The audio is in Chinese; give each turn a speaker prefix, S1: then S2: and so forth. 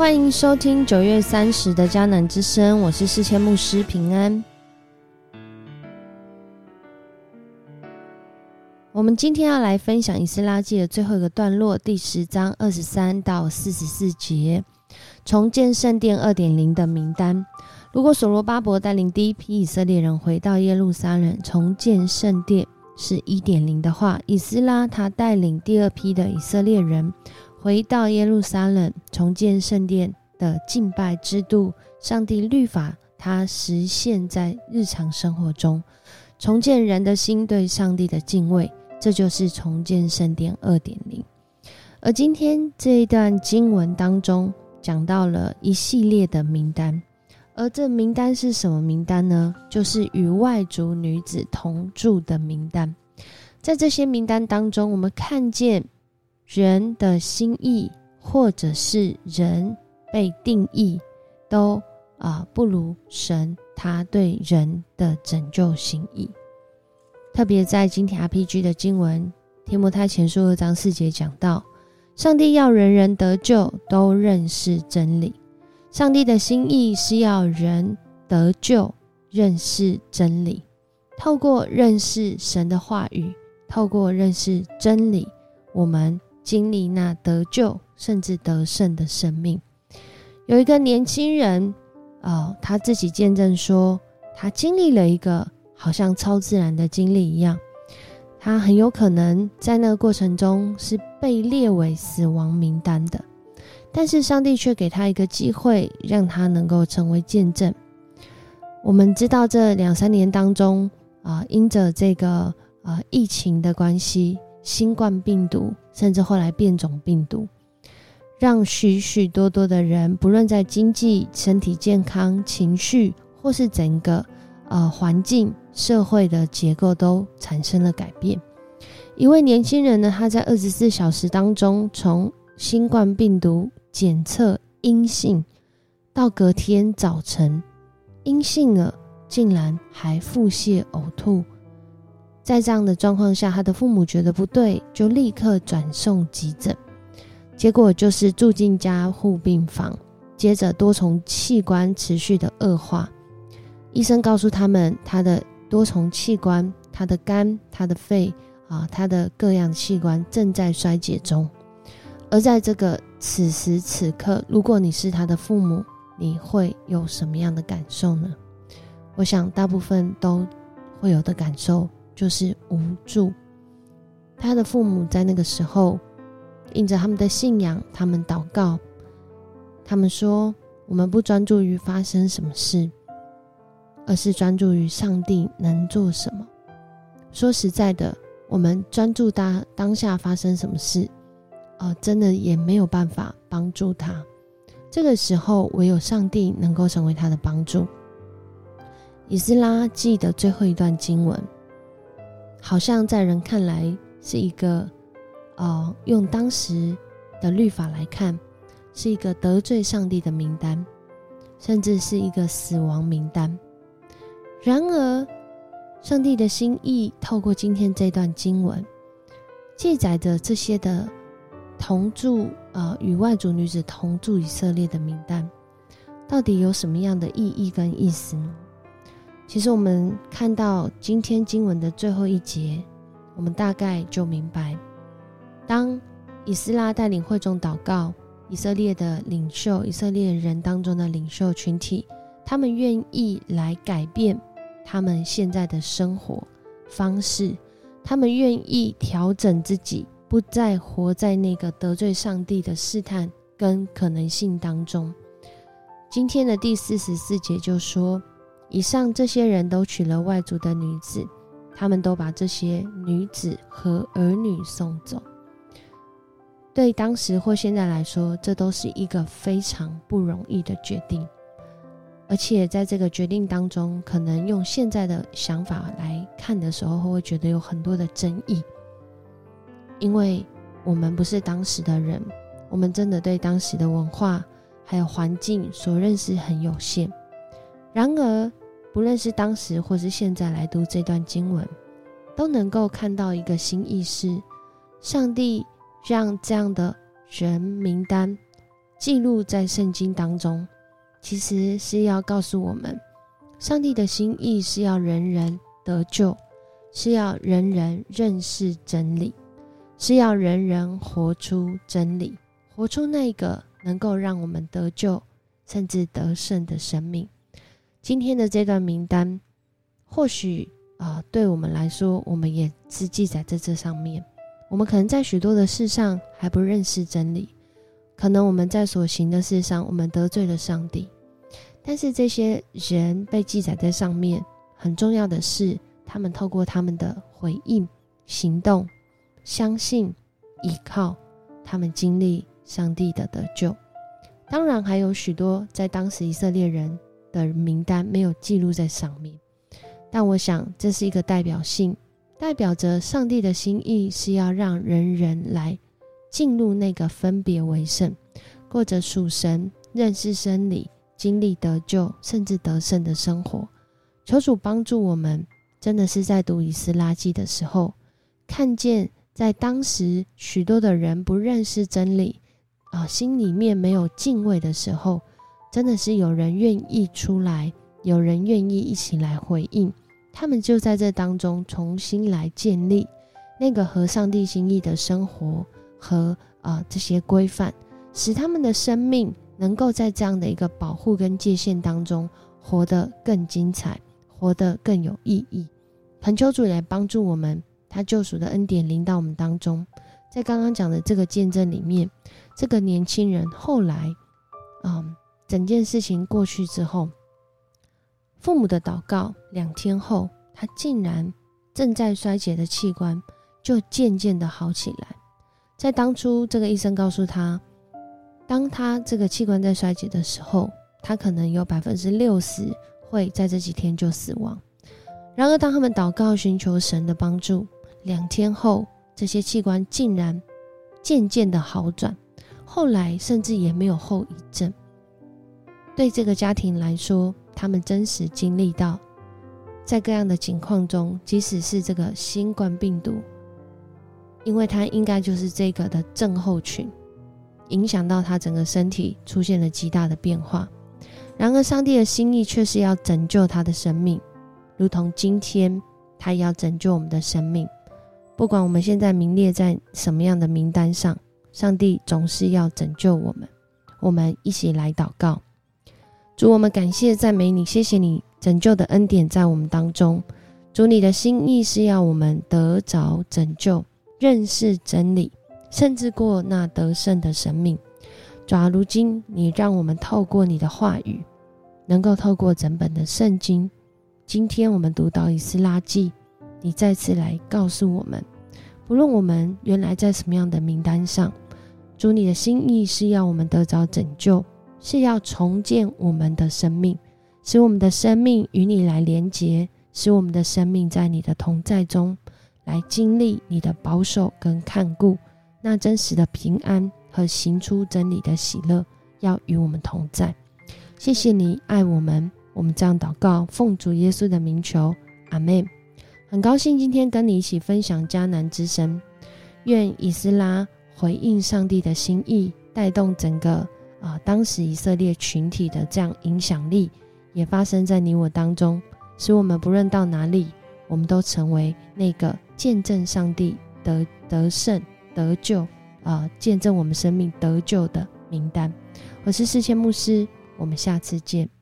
S1: 欢迎收听九月三十的迦南之声，我是世谦牧师平安。我们今天要来分享《以斯拉记》的最后一个段落，第十章二十三到四十四节，重建圣殿二点零的名单。如果所罗巴伯带领第一批以色列人回到耶路撒冷重建圣殿是一点零的话，以斯拉他带领第二批的以色列人回到耶路撒冷重建圣殿的敬拜制度，上帝律法，它实现在日常生活中，重建人的心对上帝的敬畏。这就是重建圣殿二点零，而今天这一段经文当中讲到了一系列的名单，而这名单是什么名单呢？就是与外族女子同住的名单。在这些名单当中，我们看见人的心意，或者是人被定义，都啊不如神他对人的拯救心意。特别在今天 RPG 的经文《天摩太前书》二章四节讲到，上帝要人人得救，都认识真理。上帝的心意是要人得救，认识真理。透过认识神的话语，透过认识真理，我们经历那得救甚至得胜的生命。有一个年轻人，哦，他自己见证说，他经历了一个。好像超自然的经历一样，他很有可能在那个过程中是被列为死亡名单的，但是上帝却给他一个机会，让他能够成为见证。我们知道这两三年当中啊，因着这个呃疫情的关系，新冠病毒甚至后来变种病毒，让许许多多的人，不论在经济、身体健康、情绪，或是整个呃环境。社会的结构都产生了改变。一位年轻人呢，他在二十四小时当中，从新冠病毒检测阴性，到隔天早晨阴性了，竟然还腹泻呕吐。在这样的状况下，他的父母觉得不对，就立刻转送急诊。结果就是住进加护病房，接着多重器官持续的恶化。医生告诉他们，他的。多重器官，他的肝、他的肺啊，他的各样器官正在衰竭中。而在这个此时此刻，如果你是他的父母，你会有什么样的感受呢？我想，大部分都会有的感受就是无助。他的父母在那个时候，印着他们的信仰，他们祷告，他们说：“我们不专注于发生什么事。”而是专注于上帝能做什么。说实在的，我们专注他当下发生什么事，呃，真的也没有办法帮助他。这个时候，唯有上帝能够成为他的帮助。以斯拉记的最后一段经文，好像在人看来是一个，呃，用当时的律法来看，是一个得罪上帝的名单，甚至是一个死亡名单。然而，上帝的心意透过今天这段经文，记载着这些的同住呃，与外族女子同住以色列的名单，到底有什么样的意义跟意思呢？其实，我们看到今天经文的最后一节，我们大概就明白：当以斯拉带领会众祷告，以色列的领袖、以色列人当中的领袖群体，他们愿意来改变。他们现在的生活方式，他们愿意调整自己，不再活在那个得罪上帝的试探跟可能性当中。今天的第四十四节就说：以上这些人都娶了外族的女子，他们都把这些女子和儿女送走。对当时或现在来说，这都是一个非常不容易的决定。而且在这个决定当中，可能用现在的想法来看的时候，会觉得有很多的争议，因为我们不是当时的人，我们真的对当时的文化还有环境所认识很有限。然而，不论是当时或是现在来读这段经文，都能够看到一个新意识：上帝让这样的人名单记录在圣经当中，其实是要告诉我们，上帝的心意是要人人得救，是要人人认识真理，是要人人活出真理，活出那个能够让我们得救甚至得胜的生命。今天的这段名单，或许啊，对我们来说，我们也是记载在这上面。我们可能在许多的事上还不认识真理。可能我们在所行的事上，我们得罪了上帝，但是这些人被记载在上面。很重要的是，他们透过他们的回应、行动、相信、依靠，他们经历上帝的得救。当然，还有许多在当时以色列人的名单没有记录在上面。但我想，这是一个代表性，代表着上帝的心意是要让人人来。进入那个分别为圣，过着属神、认识真理、经历得救，甚至得胜的生活。求主帮助我们，真的是在读以斯拉记的时候，看见在当时许多的人不认识真理，啊，心里面没有敬畏的时候，真的是有人愿意出来，有人愿意一起来回应，他们就在这当中重新来建立那个合上帝心意的生活。和啊这些规范，使他们的生命能够在这样的一个保护跟界限当中活得更精彩，活得更有意义。恳求主来帮助我们，他救赎的恩典临到我们当中。在刚刚讲的这个见证里面，这个年轻人后来，嗯，整件事情过去之后，父母的祷告，两天后，他竟然正在衰竭的器官就渐渐的好起来。在当初，这个医生告诉他，当他这个器官在衰竭的时候，他可能有百分之六十会在这几天就死亡。然而，当他们祷告寻求神的帮助，两天后，这些器官竟然渐渐的好转，后来甚至也没有后遗症。对这个家庭来说，他们真实经历到，在各样的情况中，即使是这个新冠病毒。因为他应该就是这个的症候群，影响到他整个身体出现了极大的变化。然而，上帝的心意却是要拯救他的生命，如同今天他也要拯救我们的生命。不管我们现在名列在什么样的名单上，上帝总是要拯救我们。我们一起来祷告：主，我们感谢赞美你，谢谢你拯救的恩典在我们当中。主，你的心意是要我们得着拯救。认识真理，甚至过那得胜的生命。主啊，如今你让我们透过你的话语，能够透过整本的圣经。今天我们读到以斯拉记，你再次来告诉我们，不论我们原来在什么样的名单上，主你的心意是要我们得着拯救，是要重建我们的生命，使我们的生命与你来连结，使我们的生命在你的同在中。来经历你的保守跟看顾，那真实的平安和行出真理的喜乐，要与我们同在。谢谢你爱我们，我们这样祷告，奉主耶稣的名求，阿门。很高兴今天跟你一起分享迦南之声，愿以斯拉回应上帝的心意，带动整个啊当时以色列群体的这样影响力，也发生在你我当中，使我们不论到哪里。我们都成为那个见证上帝得得胜得救啊，见证我们生命得救的名单。我是世谦牧师，我们下次见。